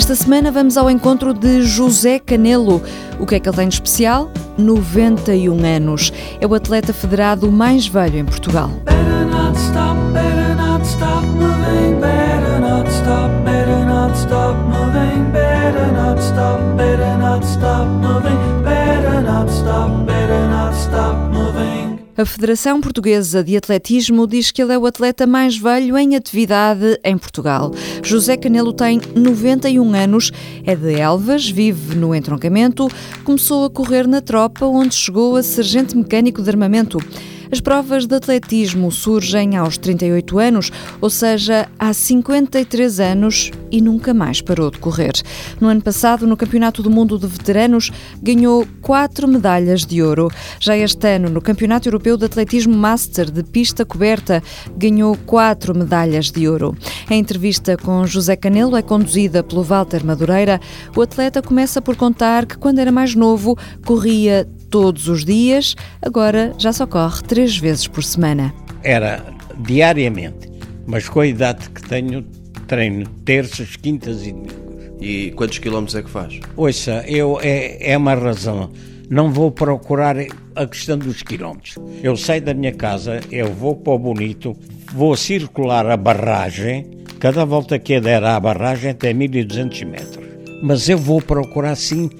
Esta semana vamos ao encontro de José Canelo. O que é que ele tem de especial? 91 anos. É o atleta federado mais velho em Portugal. A Federação Portuguesa de Atletismo diz que ele é o atleta mais velho em atividade em Portugal. José Canelo tem 91 anos, é de Elvas, vive no entroncamento, começou a correr na tropa, onde chegou a sargento mecânico de armamento. As provas de atletismo surgem aos 38 anos, ou seja, há 53 anos e nunca mais parou de correr. No ano passado, no Campeonato do Mundo de Veteranos, ganhou quatro medalhas de ouro. Já este ano, no Campeonato Europeu de Atletismo Master de pista coberta, ganhou quatro medalhas de ouro. A entrevista com José Canelo é conduzida pelo Walter Madureira. O atleta começa por contar que, quando era mais novo, corria todos os dias, agora já só corre três vezes por semana. Era diariamente, mas com a idade que tenho, treino terças, quintas e domingos. E quantos quilómetros é que faz? Ouça, eu, é, é uma razão. Não vou procurar a questão dos quilómetros. Eu saio da minha casa, eu vou para o Bonito, vou circular a barragem, cada volta que eu der à barragem tem 1200 metros. Mas eu vou procurar sim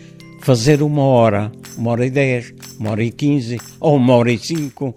fazer uma hora, uma hora e dez, uma hora e quinze ou uma hora e cinco.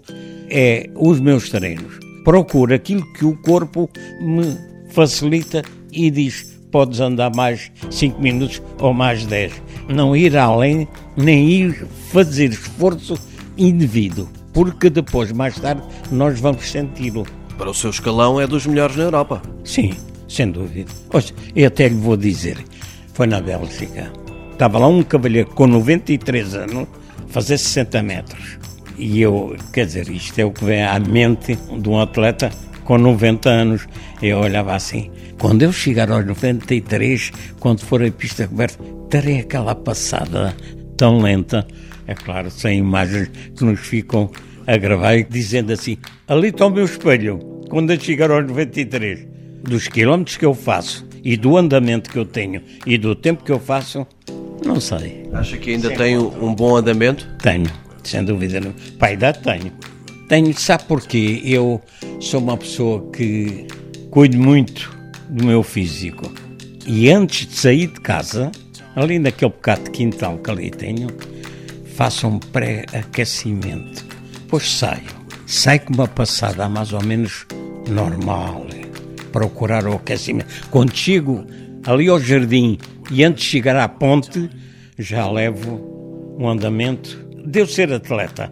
É os meus treinos. Procuro aquilo que o corpo me facilita e diz: podes andar mais cinco minutos ou mais dez. Não ir além, nem ir fazer esforço indevido, porque depois, mais tarde, nós vamos senti-lo. Para o seu escalão é dos melhores na Europa. Sim, sem dúvida. Hoje, eu até lhe vou dizer, foi na Bélgica Estava lá um cavalheiro com 93 anos, fazer 60 metros. E eu, quer dizer, isto é o que vem à mente de um atleta com 90 anos. Eu olhava assim, quando eu chegar aos 93, quando for a pista coberta, terei aquela passada tão lenta. É claro, sem imagens que nos ficam a gravar, dizendo assim: ali está o meu espelho, quando eu chegar aos 93. Dos quilómetros que eu faço e do andamento que eu tenho e do tempo que eu faço, não sei. Acha que ainda tem um bom andamento? Tenho, sem dúvida. Para a idade tenho. Tenho, sabe porquê? Eu sou uma pessoa que cuido muito do meu físico. E antes de sair de casa, ali naquele bocado de quintal que ali tenho, faço um pré-aquecimento. Depois saio. Saio com uma passada mais ou menos normal. Procurar o aquecimento. Quando chego ali ao jardim e antes de chegar à ponte, já levo um andamento. Devo ser atleta.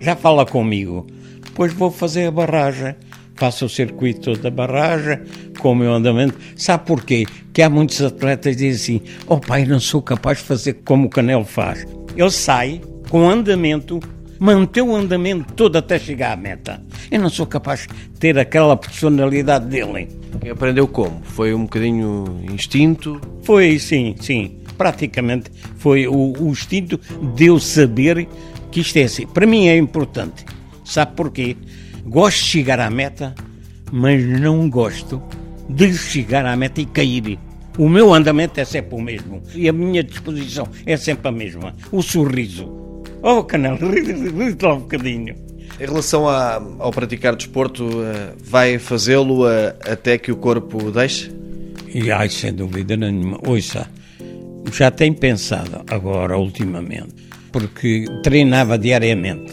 Já fala comigo. Pois vou fazer a barragem. Faço o circuito da barragem com o meu andamento. Sabe porquê? Que há muitos atletas que dizem assim: Oh pai, não sou capaz de fazer como o Canelo faz. Ele sai com andamento, mantém o andamento todo até chegar à meta. Eu não sou capaz de ter aquela personalidade dele. E aprendeu como? Foi um bocadinho instinto? Foi, sim, sim. Praticamente foi o, o instinto de eu saber que isto é assim. Para mim é importante. Sabe porquê? Gosto de chegar à meta, mas não gosto de chegar à meta e cair. O meu andamento é sempre o mesmo e a minha disposição é sempre a mesma. O sorriso. Oh, canal, ri lá um bocadinho. Em relação a, ao praticar desporto, eh, vai fazê-lo eh, até que o corpo deixe? E ai, sem dúvida nenhuma. Ouça, já tenho pensado agora, ultimamente, porque treinava diariamente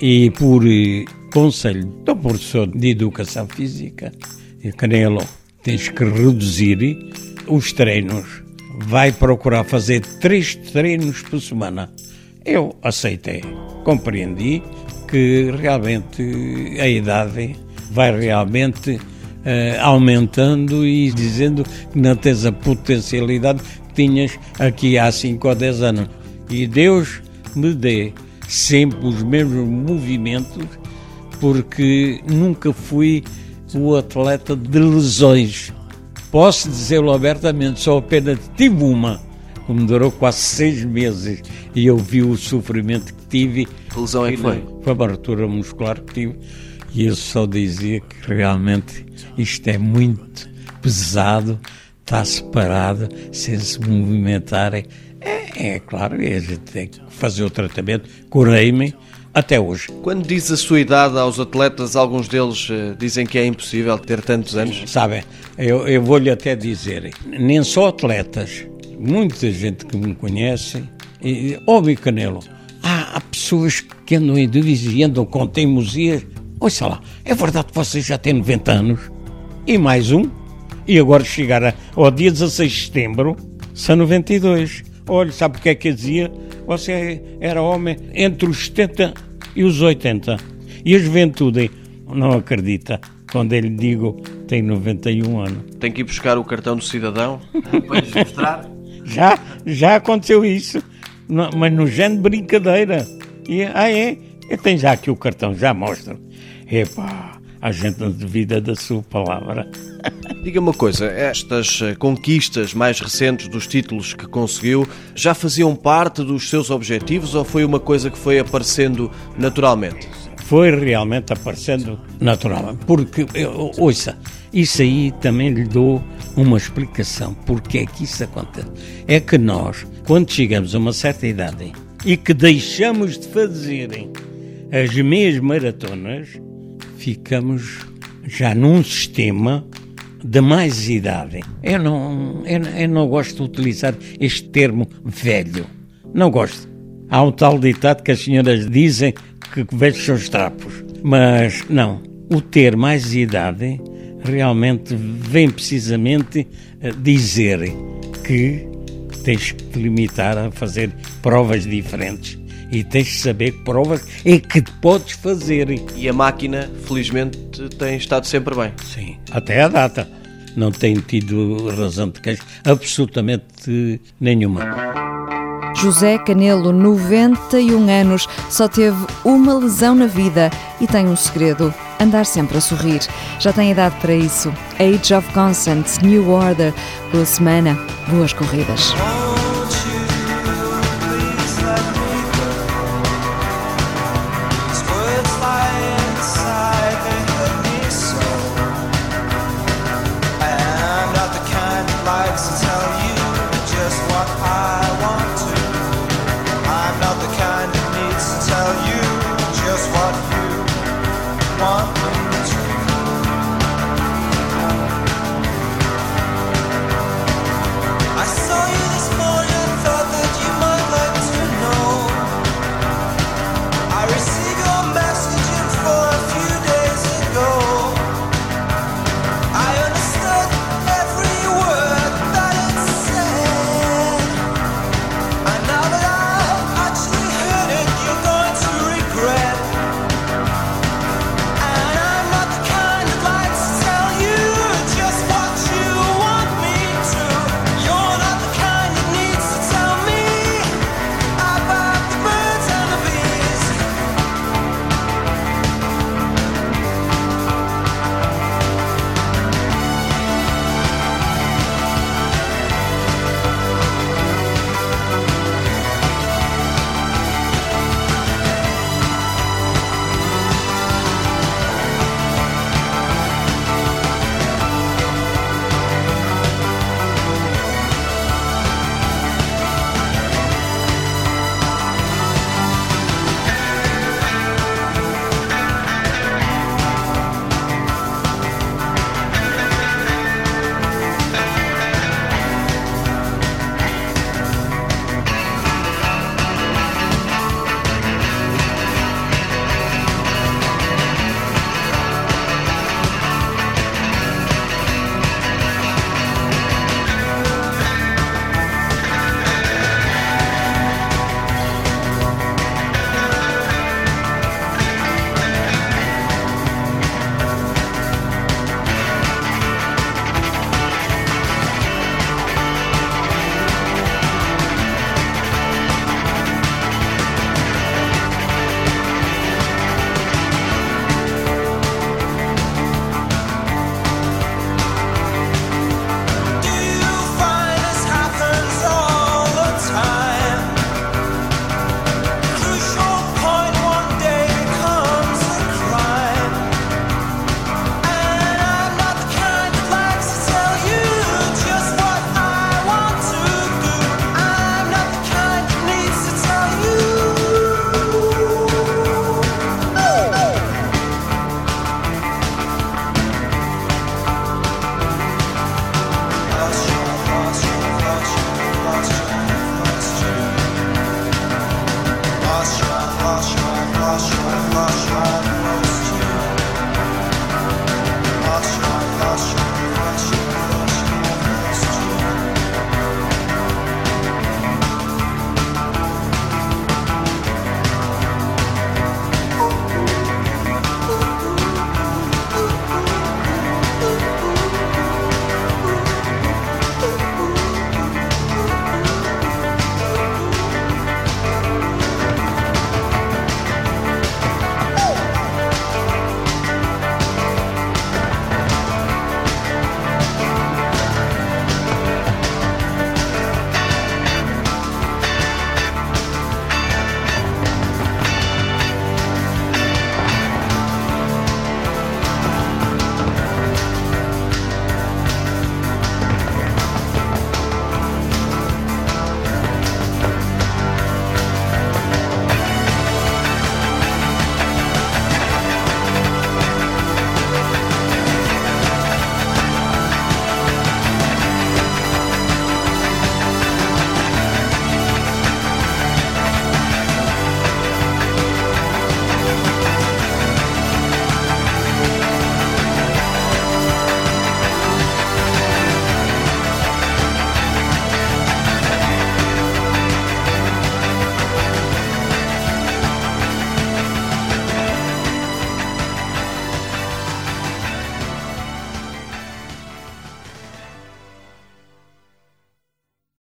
e por eh, conselho do professor de Educação Física, Canelo, tens que reduzir os treinos. Vai procurar fazer três treinos por semana. Eu aceitei, compreendi, que realmente a idade vai realmente aumentando e dizendo que não tens a potencialidade tinhas aqui há 5 ou 10 anos. E Deus me dê sempre os mesmos movimentos, porque nunca fui o atleta de lesões. Posso dizê-lo abertamente, só apenas tive uma como durou quase seis meses e eu vi o sofrimento que tive. Que lesão é que foi? Foi uma ruptura muscular que tive e eu só dizia que realmente isto é muito pesado, está separado, sem se movimentarem. É, é claro, a gente tem que fazer o tratamento. Curei-me até hoje. Quando diz a sua idade aos atletas, alguns deles uh, dizem que é impossível ter tantos anos? Sabem, eu, eu vou-lhe até dizer, nem só atletas, muita gente que me conhece, e, óbvio Canelo, há, há pessoas que andam em dúvidas e andam com teimosias. Olha lá, é verdade que você já tem 90 anos? E mais um? E agora chegar ao dia 16 de setembro, são 92. Olha, sabe o que é que dizia? Você era homem entre os 70 e os 80. E a juventude não acredita quando ele digo tem 91 anos. Tem que ir buscar o cartão do cidadão para lhes mostrar? Já, já aconteceu isso, mas no género de brincadeira. E, ah, é? Eu tenho já aqui o cartão, já mostro. Epá, a gente não duvida da sua palavra. Diga uma coisa, estas eh, conquistas mais recentes dos títulos que conseguiu já faziam parte dos seus objetivos ou foi uma coisa que foi aparecendo naturalmente? Foi realmente aparecendo naturalmente, porque, ouça, isso aí também lhe dou uma explicação porque é que isso acontece. É que nós, quando chegamos a uma certa idade e que deixamos de fazer as meias maratonas, ficamos já num sistema de mais idade. Eu não, eu, eu não gosto de utilizar este termo velho. Não gosto. Há um tal ditado que as senhoras dizem que velhos são os trapos. Mas não. O ter mais idade realmente vem precisamente dizer que tens que te limitar a fazer provas diferentes e tens de saber que provas é que podes fazer. E a máquina, felizmente, tem estado sempre bem. Sim, até a data. Não tem tido razão de queixa absolutamente nenhuma. José Canelo, 91 anos, só teve uma lesão na vida e tem um segredo: andar sempre a sorrir. Já tem idade para isso. Age of Consent, New Order. Boa semana, boas corridas.